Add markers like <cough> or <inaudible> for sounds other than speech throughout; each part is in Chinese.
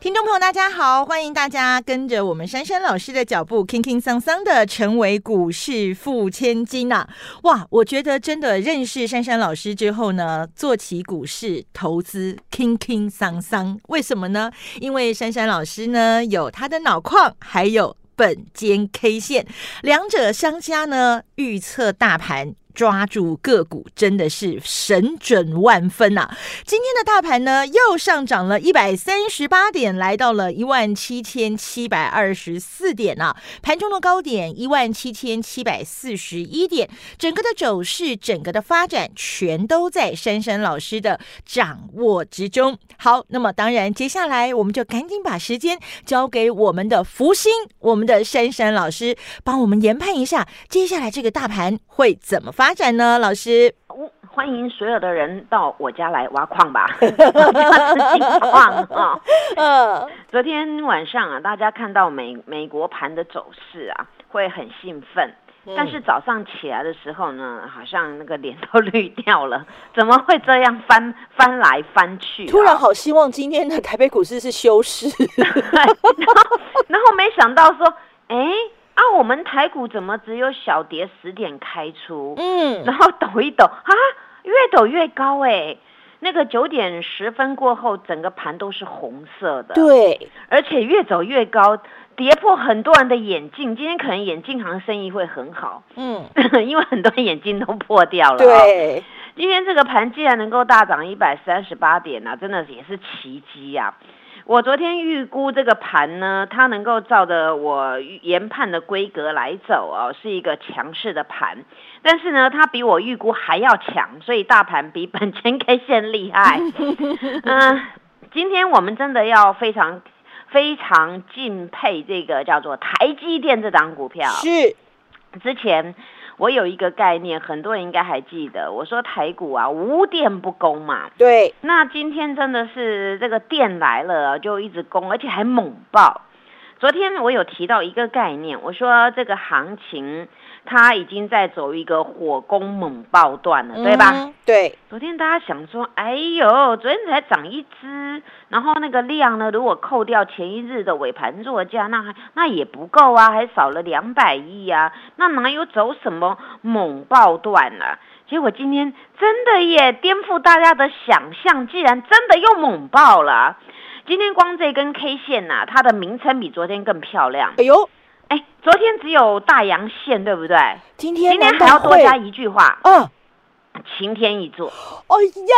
听众朋友，大家好，欢迎大家跟着我们珊珊老师的脚步，轻轻桑桑的成为股市富千金呐！哇，我觉得真的认识珊珊老师之后呢，做起股市投资轻轻桑桑。为什么呢？因为珊珊老师呢有他的脑矿，还有本间 K 线，两者相加呢，预测大盘。抓住个股真的是神准万分呐！今天的大盘呢又上涨了一百三十八点，来到了一万七千七百二十四点啊！盘中的高点一万七千七百四十一点，整个的走势、整个的发展，全都在珊珊老师的掌握之中。好，那么当然，接下来我们就赶紧把时间交给我们的福星，我们的珊珊老师，帮我们研判一下接下来这个大盘会怎么发。展呢，老师，欢迎所有的人到我家来挖矿吧，<laughs> 挖矿啊！<laughs> 嗯，昨天晚上啊，大家看到美美国盘的走势啊，会很兴奋，但是早上起来的时候呢，好像那个脸都绿掉了，<laughs> 怎么会这样翻翻来翻去？突然好希望今天的台北股市是休市，然后没想到说，哎。啊，我们台股怎么只有小跌十点开出？嗯，然后抖一抖啊，越抖越高哎。那个九点十分过后，整个盘都是红色的。对，而且越走越高，跌破很多人的眼镜。今天可能眼镜行生意会很好。嗯，<laughs> 因为很多人眼镜都破掉了。对，今天这个盘既然能够大涨一百三十八点呢，真的也是奇迹呀。我昨天预估这个盘呢，它能够照着我研判的规格来走哦，是一个强势的盘。但是呢，它比我预估还要强，所以大盘比本钱 K 线厉害。嗯，<laughs> 今天我们真的要非常非常敬佩这个叫做台积电这档股票。是，之前。我有一个概念，很多人应该还记得，我说台股啊无电不攻嘛。对，那今天真的是这个电来了就一直攻，而且还猛爆。昨天我有提到一个概念，我说这个行情。它已经在走一个火攻猛爆段了，对吧？对。昨天大家想说，哎呦，昨天才涨一只，然后那个量呢，如果扣掉前一日的尾盘作价，那还那也不够啊，还少了两百亿啊，那哪有走什么猛爆段啊？结果今天真的也颠覆大家的想象，既然真的又猛爆了，今天光这根 K 线呐，它的名称比昨天更漂亮。哎呦！哎，昨天只有大阳线，对不对？今天今天还要多加一句话，嗯，晴天一座。哎呀，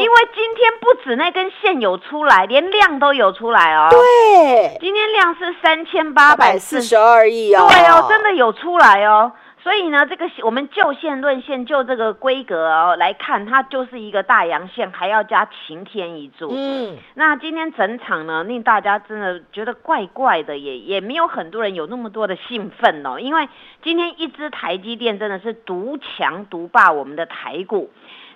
因为今天不止那根线有出来，连量都有出来哦。对，今天量是三千八百四十二亿哦。对哦，真的有出来哦。所以呢，这个我们就线论线，就这个规格哦来看，它就是一个大阳线，还要加晴天一柱。嗯，那今天整场呢，令大家真的觉得怪怪的，也也没有很多人有那么多的兴奋哦，因为今天一支台积电真的是独强独霸我们的台股。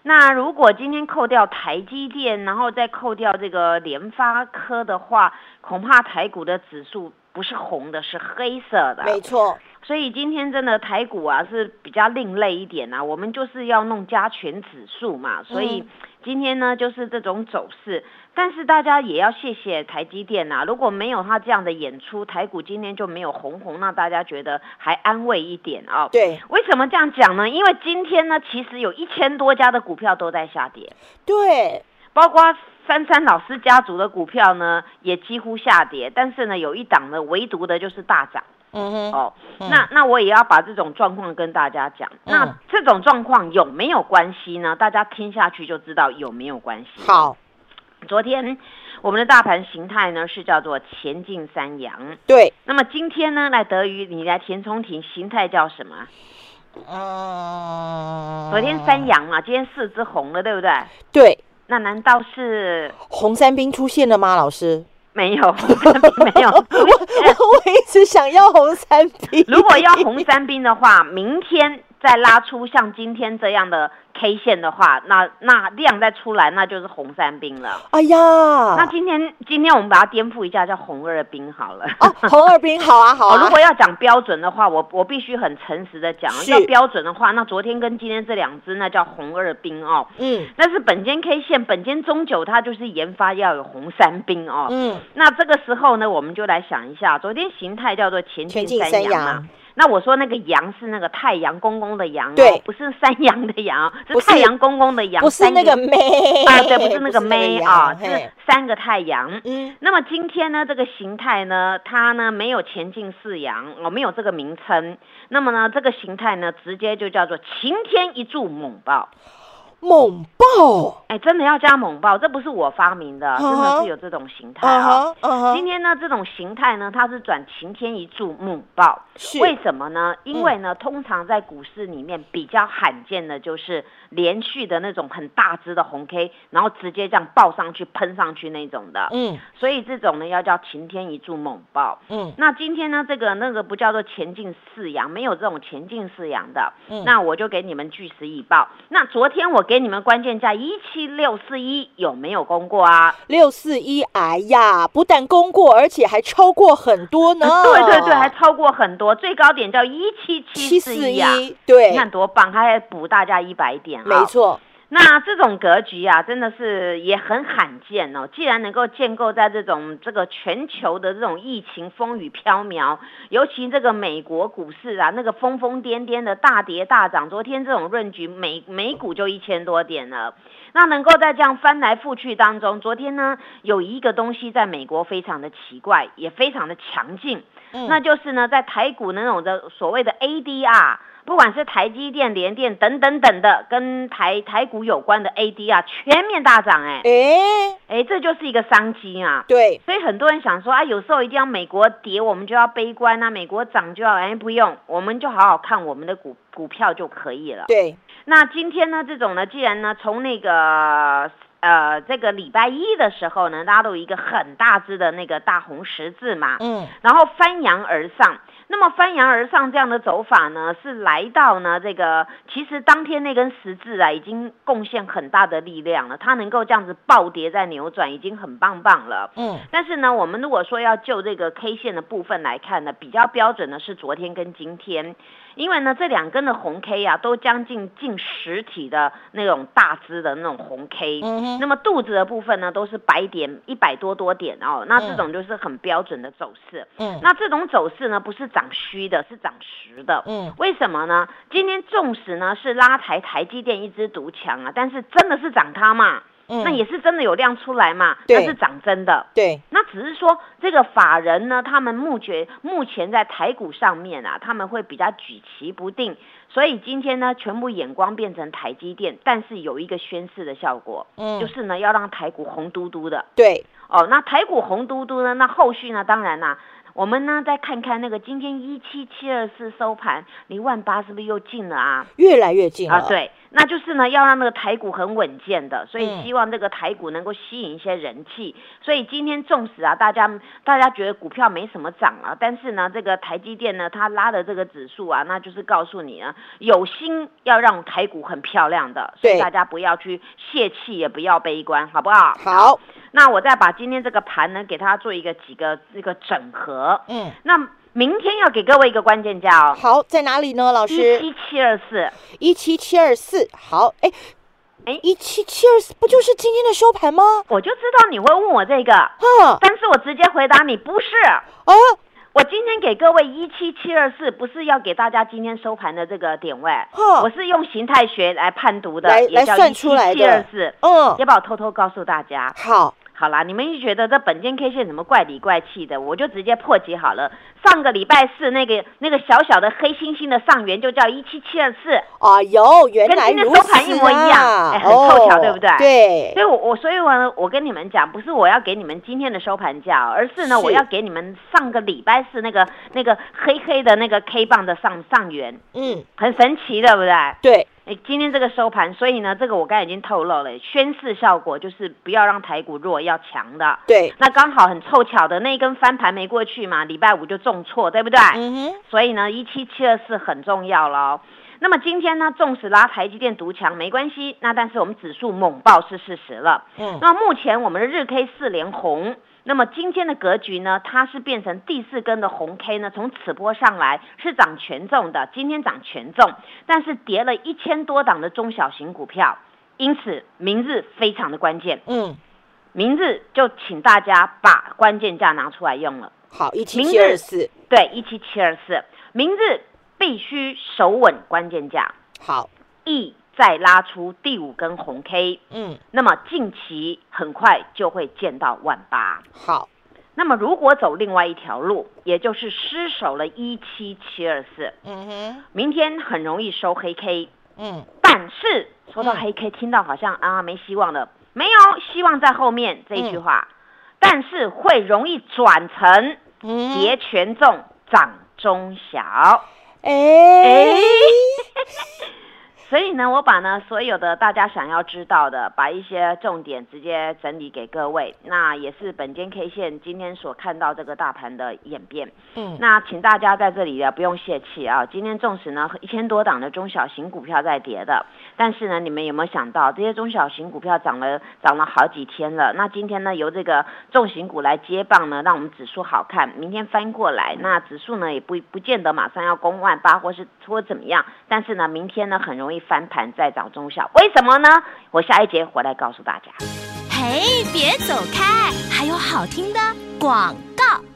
那如果今天扣掉台积电，然后再扣掉这个联发科的话，恐怕台股的指数不是红的，是黑色的。没错。所以今天真的台股啊是比较另类一点啊，我们就是要弄加权指数嘛，所以今天呢就是这种走势。但是大家也要谢谢台积电呐，如果没有他这样的演出，台股今天就没有红红，那大家觉得还安慰一点啊。对，为什么这样讲呢？因为今天呢，其实有一千多家的股票都在下跌。对，包括三三老师家族的股票呢，也几乎下跌，但是呢，有一档呢，唯独的就是大涨。嗯哼，哦，那那我也要把这种状况跟大家讲。那这种状况有没有关系呢？大家听下去就知道有没有关系。好，昨天我们的大盘形态呢是叫做前进三阳。对，那么今天呢来德于你来填充题形态叫什么？嗯，昨天三阳嘛，今天四只红了，对不对？对，那难道是红三兵出现了吗？老师？没有，没有。<laughs> 我我一直想要红三兵。如果要红三兵的话，明天。再拉出像今天这样的 K 线的话，那那量再出来，那就是红三兵了。哎呀，那今天今天我们把它颠覆一下，叫红二兵好了。哦，红二兵好啊，好啊。<laughs> 如果要讲标准的话，我我必须很诚实的讲，要标准的话，那昨天跟今天这两只那叫红二兵哦。嗯，那是本间 K 线，本间中九它就是研发要有红三兵哦。嗯，那这个时候呢，我们就来想一下，昨天形态叫做前进三阳嘛。那我说那个阳是那个太阳公公的阳哦，不是山羊的羊，是太阳公公的阳，不是那个妹啊，对，不是那个 <laughs> 妹啊，是三个太阳。嗯，那么今天呢，这个形态呢，它呢没有前进四阳，哦，没有这个名称。那么呢，这个形态呢，直接就叫做晴天一柱猛爆。猛爆！哎，真的要加猛爆，这不是我发明的，真的是有这种形态啊。今天呢，这种形态呢，它是转晴天一柱猛爆，为什么呢？因为呢，通常在股市里面比较罕见的就是连续的那种很大只的红 K，然后直接这样爆上去、喷上去那种的。嗯，所以这种呢要叫晴天一柱猛爆。嗯，那今天呢，这个那个不叫做前进四阳，没有这种前进四阳的。嗯，那我就给你们据实以报。那昨天我。给你们关键价一七六四一有没有攻过啊？六四一，哎呀，不但攻过，而且还超过很多呢。<laughs> 对对对，还超过很多，最高点叫一七七四一啊！对，你看多棒，还补大家一百点没错。那这种格局啊，真的是也很罕见哦。既然能够建构在这种这个全球的这种疫情风雨飘渺，尤其这个美国股市啊，那个疯疯癫癫的大跌大涨，昨天这种论局美美股就一千多点了。那能够在这样翻来覆去当中，昨天呢有一个东西在美国非常的奇怪，也非常的强劲，那就是呢在台股那种的所谓的 ADR。不管是台积电、联电等等等的，跟台台股有关的 AD 啊，全面大涨，哎，哎，哎，这就是一个商机啊。对，所以很多人想说啊，有时候一定要美国跌，我们就要悲观啊；美国涨就要哎，不用，我们就好好看我们的股股票就可以了。对，那今天呢，这种呢，既然呢，从那个呃这个礼拜一的时候呢，大家都有一个很大只的那个大红十字嘛，嗯，然后翻扬而上。那么翻扬而上这样的走法呢，是来到呢这个，其实当天那根十字啊，已经贡献很大的力量了。它能够这样子暴跌再扭转，已经很棒棒了。嗯。但是呢，我们如果说要就这个 K 线的部分来看呢，比较标准的是昨天跟今天。因为呢，这两根的红 K 啊，都将近近实体的那种大支的那种红 K，嗯那么肚子的部分呢，都是白点一百多多点哦，那这种就是很标准的走势，嗯，那这种走势呢，不是涨虚的，是涨实的，嗯，为什么呢？今天纵使呢是拉抬台积电一枝独强啊，但是真的是涨它嘛？那也是真的有量出来嘛？那是涨真的。对，那只是说这个法人呢，他们目前目前在台股上面啊，他们会比较举棋不定，所以今天呢，全部眼光变成台积电，但是有一个宣示的效果，嗯，就是呢要让台股红嘟嘟的。对，哦，那台股红嘟嘟呢，那后续呢，当然啦。我们呢，再看看那个今天一七七二四收盘，离万八是不是又近了啊？越来越近啊！对，那就是呢，要让那个台股很稳健的，所以希望这个台股能够吸引一些人气。所以今天纵使啊，大家大家觉得股票没什么涨啊，但是呢，这个台积电呢，它拉的这个指数啊，那就是告诉你呢，有心要让台股很漂亮的，所以大家不要去泄气，也不要悲观，好不好？好。那我再把今天这个盘呢，给它做一个几个这个整合。嗯，那明天要给各位一个关键价哦。好，在哪里呢，老师？一七七二四，一七七二四。好，哎，哎，一七七二四不就是今天的收盘吗？我就知道你会问我这个，嗯，但是我直接回答你不是。哦，我今天给各位一七七二四，不是要给大家今天收盘的这个点位，我是用形态学来判读的，来算出来的。嗯，要不要偷偷告诉大家？好。好啦，你们一觉得这本间 K 线怎么怪里怪气的，我就直接破解好了。上个礼拜四那个那个小小的黑猩猩的上缘就叫一七七二四。啊，有原来跟今天收盘一模一样，哎，很凑巧，对不对？对。所以，我我所以，我我跟你们讲，不是我要给你们今天的收盘价，而是呢，我要给你们上个礼拜四那个那个黑黑的那个 K 棒的上上缘。嗯，很神奇，对不对？对。哎，今天这个收盘，所以呢，这个我刚才已经透露了，宣示效果就是不要让台股弱，要强的。对，那刚好很凑巧的那一根翻盘没过去嘛，礼拜五就重挫，对不对？嗯哼。所以呢，一七七二四很重要喽。那么今天呢，纵使拉台积电独强没关系，那但是我们指数猛爆是事实了。嗯，那么目前我们的日 K 四连红，那么今天的格局呢，它是变成第四根的红 K 呢，从此波上来是涨权重的，今天涨权重，但是跌了一千多档的中小型股票，因此明日非常的关键。嗯，明日就请大家把关键价拿出来用了。好，一七七二四，对，一七七二四，明日。必须守稳关键价，好，意再拉出第五根红 K，嗯，那么近期很快就会见到万八，好，那么如果走另外一条路，也就是失守了一七七二四，嗯哼，明天很容易收黑 K，嗯，但是收到黑 K 听到好像啊没希望了，没有希望在后面这一句话，但是会容易转成跌权重涨中小。哎。<laughs> 所以呢，我把呢所有的大家想要知道的，把一些重点直接整理给各位。那也是本间 K 线今天所看到这个大盘的演变。嗯，那请大家在这里啊不用泄气啊。今天纵使呢一千多档的中小型股票在跌的，但是呢你们有没有想到这些中小型股票涨了涨了好几天了？那今天呢由这个重型股来接棒呢，让我们指数好看。明天翻过来，那指数呢也不不见得马上要攻万八或是或怎么样，但是呢明天呢很容易。翻盘再找中小，为什么呢？我下一节回来告诉大家。嘿，别走开，还有好听的广告。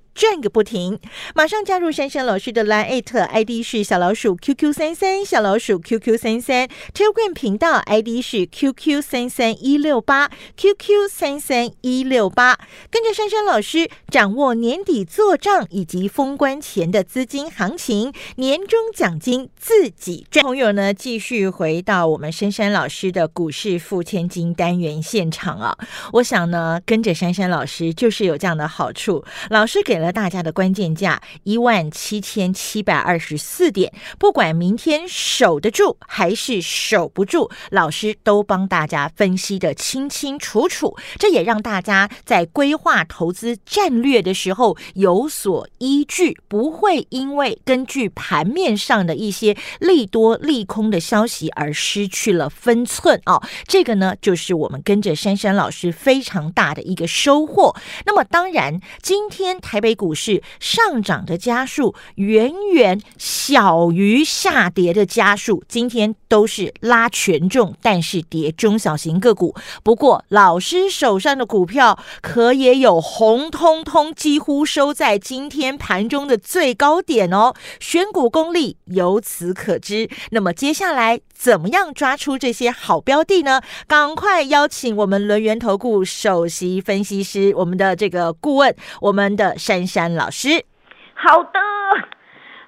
转个不停，马上加入珊珊老师的 Line ID 是小老鼠 QQ 三三，小老鼠 QQ 三三，Telegram 频道 ID 是 QQ 三三一六八，QQ 三三一六八，跟着珊珊老师掌握年底做账以及封关前的资金行情，年终奖金自己赚。朋友呢，继续回到我们珊珊老师的股市付千金单元现场啊！我想呢，跟着珊珊老师就是有这样的好处，老师给。了大家的关键价一万七千七百二十四点，不管明天守得住还是守不住，老师都帮大家分析的清清楚楚。这也让大家在规划投资战略的时候有所依据，不会因为根据盘面上的一些利多利空的消息而失去了分寸哦。这个呢，就是我们跟着珊珊老师非常大的一个收获。那么，当然今天台北。股市上涨的加速远远小于下跌的加速，今天都是拉权重，但是跌中小型个股。不过老师手上的股票可也有红彤彤，几乎收在今天盘中的最高点哦。选股功力由此可知。那么接下来怎么样抓出这些好标的呢？赶快邀请我们轮源投顾首席分析师，我们的这个顾问，我们的山。山老师，好的，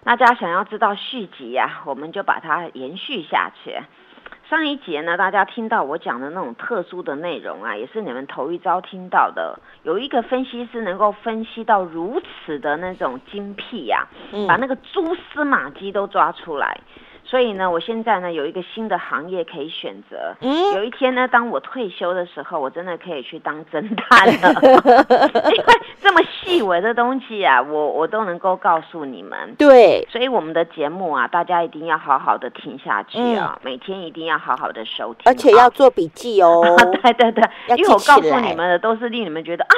大家想要知道续集呀，我们就把它延续下去。上一节呢，大家听到我讲的那种特殊的内容啊，也是你们头一遭听到的。有一个分析师能够分析到如此的那种精辟呀，把那个蛛丝马迹都抓出来。所以呢，我现在呢有一个新的行业可以选择。嗯，有一天呢，当我退休的时候，我真的可以去当侦探了。<laughs> 因为这么细微的东西啊，我我都能够告诉你们。对，所以我们的节目啊，大家一定要好好的听下去啊，每天一定要好好的收听，而且要做笔记哦。<laughs> 对对对，<laughs> 因为我告诉你们的都是令你们觉得啊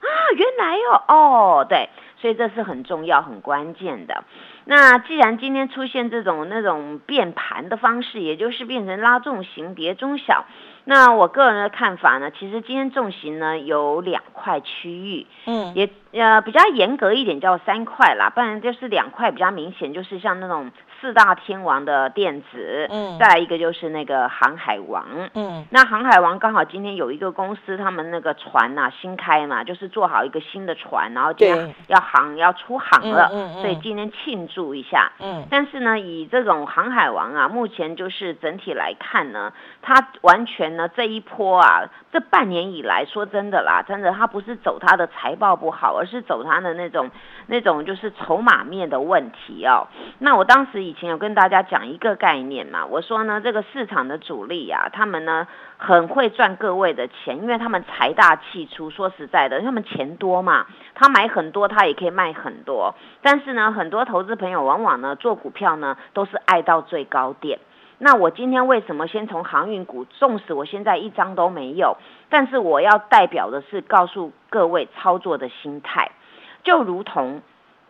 啊，原来哦哦，对，所以这是很重要、很关键的。那既然今天出现这种那种变盘的方式，也就是变成拉重型叠中小，那我个人的看法呢，其实今天重型呢有两块区域，嗯，也呃比较严格一点叫三块啦，不然就是两块比较明显，就是像那种。四大天王的电子，嗯，再来一个就是那个航海王，嗯，那航海王刚好今天有一个公司，他们那个船呐新开嘛，就是做好一个新的船，然后就要航要出航了，嗯所以今天庆祝一下。嗯，但是呢，以这种航海王啊，目前就是整体来看呢，它完全呢这一波啊，这半年以来说真的啦，真的它不是走它的财报不好，而是走它的那种那种就是筹码面的问题哦。那我当时以前有跟大家讲一个概念嘛，我说呢，这个市场的主力啊，他们呢很会赚各位的钱，因为他们财大气粗。说实在的，他们钱多嘛，他买很多，他也可以卖很多。但是呢，很多投资朋友往往呢做股票呢都是爱到最高点。那我今天为什么先从航运股？纵使我现在一张都没有，但是我要代表的是告诉各位操作的心态，就如同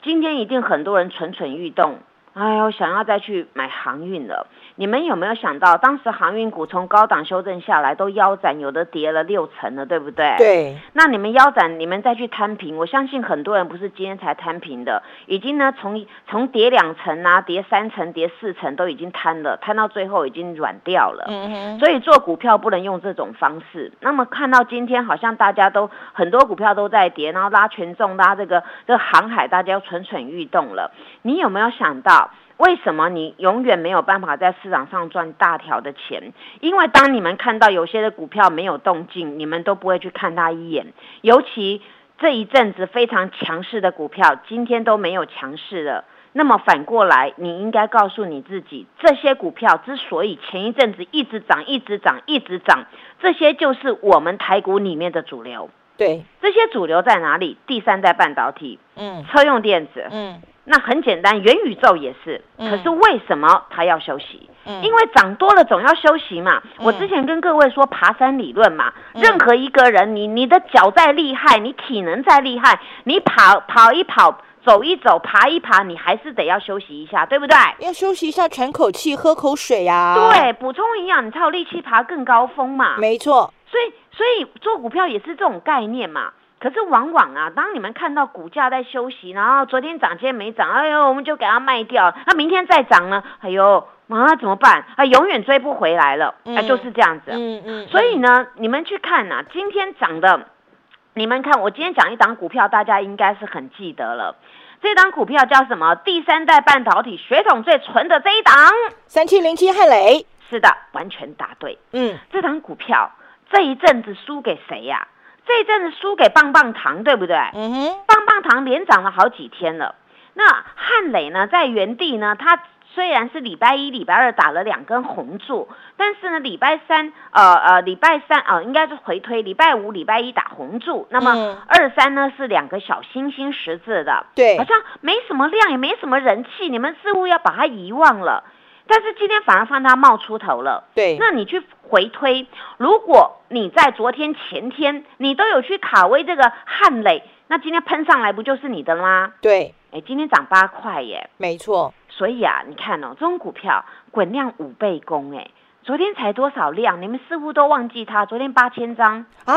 今天一定很多人蠢蠢欲动。哎呦，想要再去买航运了。你们有没有想到，当时航运股从高档修正下来，都腰斩，有的跌了六成了，对不对？对。那你们腰斩，你们再去摊平，我相信很多人不是今天才摊平的，已经呢从从跌两层啊，跌三层，跌四层都已经摊了，摊到最后已经软掉了。嗯哼。所以做股票不能用这种方式。那么看到今天好像大家都很多股票都在跌，然后拉权重，拉这个这个航海，大家蠢蠢欲动了。你有没有想到？为什么你永远没有办法在市场上赚大条的钱？因为当你们看到有些的股票没有动静，你们都不会去看它一眼。尤其这一阵子非常强势的股票，今天都没有强势了。那么反过来，你应该告诉你自己，这些股票之所以前一阵子一直涨、一直涨、一直涨，这些就是我们台股里面的主流。对，这些主流在哪里？第三代半导体，嗯，车用电子，嗯。那很简单，元宇宙也是。可是为什么它要休息？因为涨多了总要休息嘛。我之前跟各位说爬山理论嘛，任何一个人，你你的脚再厉害，你体能再厉害，你跑跑一跑，走一走，爬一爬，你还是得要休息一下，对不对？要休息一下，喘口气，喝口水呀。对，补充营养，你才有力气爬更高峰嘛。没错。所以，所以做股票也是这种概念嘛。可是往往啊，当你们看到股价在休息，然后昨天涨今天没涨，哎呦，我们就给它卖掉。那明天再涨呢？哎呦，啊怎么办？啊，永远追不回来了。啊，就是这样子。嗯嗯。所以呢，你们去看呐，今天涨的，你们看我今天讲一档股票，大家应该是很记得了。这档股票叫什么？第三代半导体血统最纯的这一档，三七零七汉雷。是的，完全答对。嗯，这档股票这一阵子输给谁呀？这一阵子输给棒棒糖，对不对？嗯哼，棒棒糖连涨了好几天了。那汉磊呢，在原地呢，他虽然是礼拜一、礼拜二打了两根红柱，但是呢，礼拜三，呃呃，礼拜三啊，应该是回推，礼拜五、礼拜一打红柱，那么二三呢是两个小星星十字的，对，好像没什么量，也没什么人气，你们似乎要把它遗忘了。但是今天反而放它冒出头了，对。那你去回推，如果你在昨天、前天你都有去卡位这个汉磊，那今天喷上来不就是你的了吗？对。哎，今天涨八块耶，没错。所以啊，你看哦，这种股票滚量五倍功哎，昨天才多少量？你们似乎都忘记它，昨天八千张啊，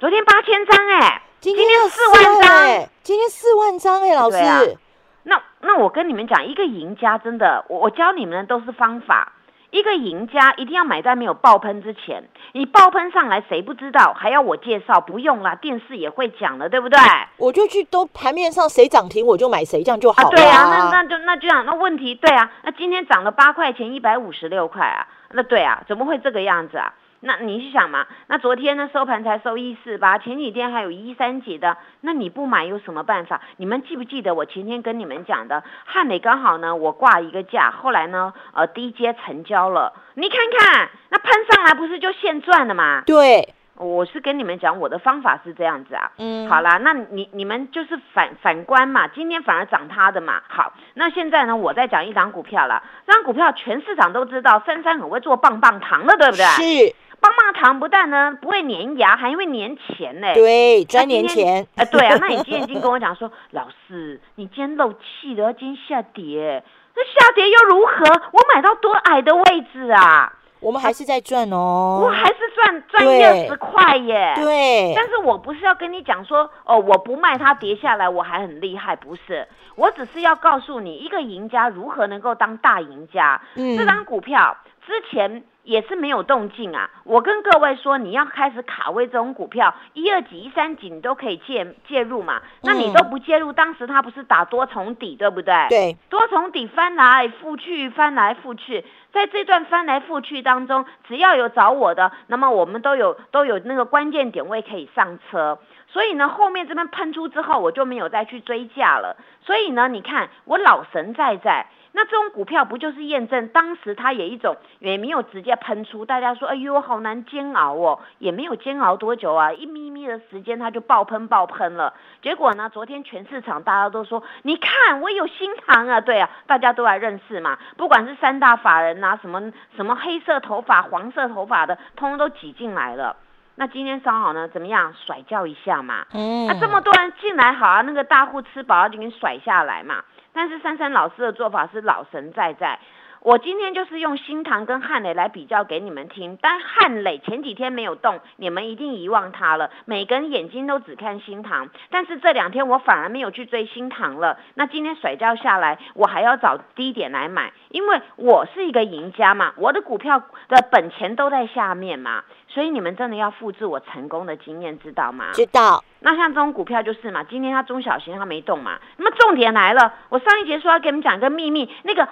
昨天八千张哎，今天四万张，今天四万张哎，老师。那那我跟你们讲，一个赢家真的，我我教你们的都是方法。一个赢家一定要买在没有爆喷之前，你爆喷上来谁不知道？还要我介绍？不用啦，电视也会讲的，对不对？我就去都盘面上谁涨停我就买谁，这样就好了。对啊，那那就那这样，那问题对啊，那今天涨了八块钱，一百五十六块啊，那对啊，怎么会这个样子啊？那你去想嘛？那昨天呢收盘才收一四八，前几天还有一三几的，那你不买有什么办法？你们记不记得我前天跟你们讲的汉磊刚好呢，我挂一个价，后来呢，呃，低阶成交了，你看看那喷上来不是就现赚了吗？对。我是跟你们讲，我的方法是这样子啊。嗯，好啦，那你你们就是反反观嘛，今天反而涨它的嘛。好，那现在呢，我再讲一张股票了。这张股票全市场都知道，珊珊很会做棒棒糖的，对不对？是，棒棒糖不但呢不会粘牙，还会粘钱呢。对，专粘钱。哎，对啊，那你今天已经跟我讲说，<laughs> 老师，你今天漏气了，今天下跌，那下跌又如何？我买到多矮的位置啊？我们还是在赚哦，我还是赚赚二十块耶。对，但是我不是要跟你讲说，哦，我不卖它跌下来，我还很厉害，不是，我只是要告诉你，一个赢家如何能够当大赢家。嗯，这张股票之前也是没有动静啊！我跟各位说，你要开始卡位这种股票，一二级、一三级你都可以介介入嘛。那你都不介入，当时它不是打多重底，对不对？对，多重底翻来覆去，翻来覆去，在这段翻来覆去当中，只要有找我的，那么我们都有都有那个关键点位可以上车。所以呢，后面这边喷出之后，我就没有再去追价了。所以呢，你看我老神在在。那这种股票不就是验证当时它也一种也没有直接喷出，大家说哎呦好难煎熬哦，也没有煎熬多久啊，一咪咪的时间它就爆喷爆喷了。结果呢，昨天全市场大家都说，你看我有新塘啊，对啊，大家都来认识嘛，不管是三大法人呐，什么什么黑色头发、黄色头发的，通通都挤进来了。那今天稍好呢，怎么样甩掉一下嘛？嗯，那这么多人进来好啊，那个大户吃饱就给你甩下来嘛。但是珊珊老师的做法是老神在在。我今天就是用新塘跟汉磊来比较给你们听，但汉磊前几天没有动，你们一定遗忘它了。每个人眼睛都只看新塘，但是这两天我反而没有去追新塘了。那今天甩掉下来，我还要找低点来买，因为我是一个赢家嘛，我的股票的本钱都在下面嘛，所以你们真的要复制我成功的经验，知道吗？知道。那像这种股票就是嘛，今天它中小型它没动嘛，那么重点来了，我上一节说要给你们讲一个秘密，那个。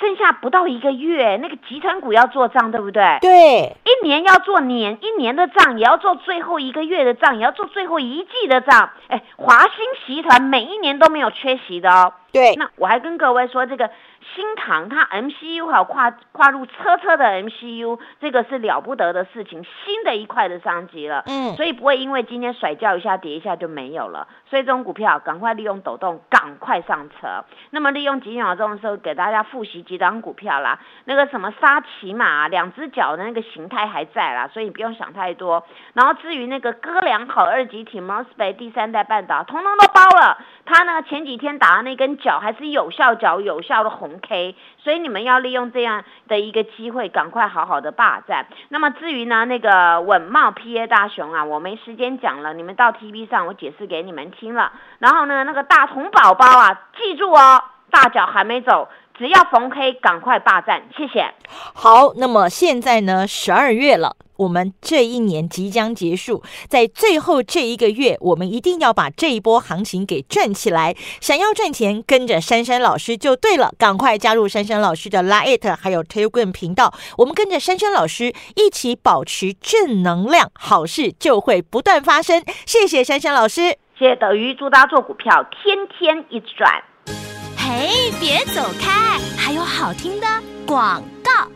剩下不到一个月，那个集团股要做账，对不对？对，一年要做年一年的账，也要做最后一个月的账，也要做最后一季的账。哎，华兴集团每一年都没有缺席的哦。对，那我还跟各位说这个。新唐它 MCU 还有跨跨入车车的 MCU，这个是了不得的事情，新的一块的商机了。嗯，所以不会因为今天甩掉一下跌一下就没有了。所以这种股票赶快利用抖动，赶快上车。那么利用几秒钟的时候给大家复习几档股票啦。那个什么沙琪玛，两只脚的那个形态还在啦，所以你不用想太多。然后至于那个哥良好二级体 Mosfet 第三代半导，通通都包了。它呢前几天打的那根脚还是有效脚，有效的红。K，所以你们要利用这样的一个机会，赶快好好的霸占。那么至于呢，那个稳茂 PA 大熊啊，我没时间讲了，你们到 TV 上我解释给你们听了。然后呢，那个大同宝宝啊，记住哦，大脚还没走。只要逢黑，赶快霸占，谢谢。好，那么现在呢，十二月了，我们这一年即将结束，在最后这一个月，我们一定要把这一波行情给赚起来。想要赚钱，跟着珊珊老师就对了，赶快加入珊珊老师的 Lite 还有 Telegram 频道，我们跟着珊珊老师一起保持正能量，好事就会不断发生。谢谢珊珊老师，谢谢德瑜，祝大家做股票天天一直赚。嘿，别走开！还有好听的广告。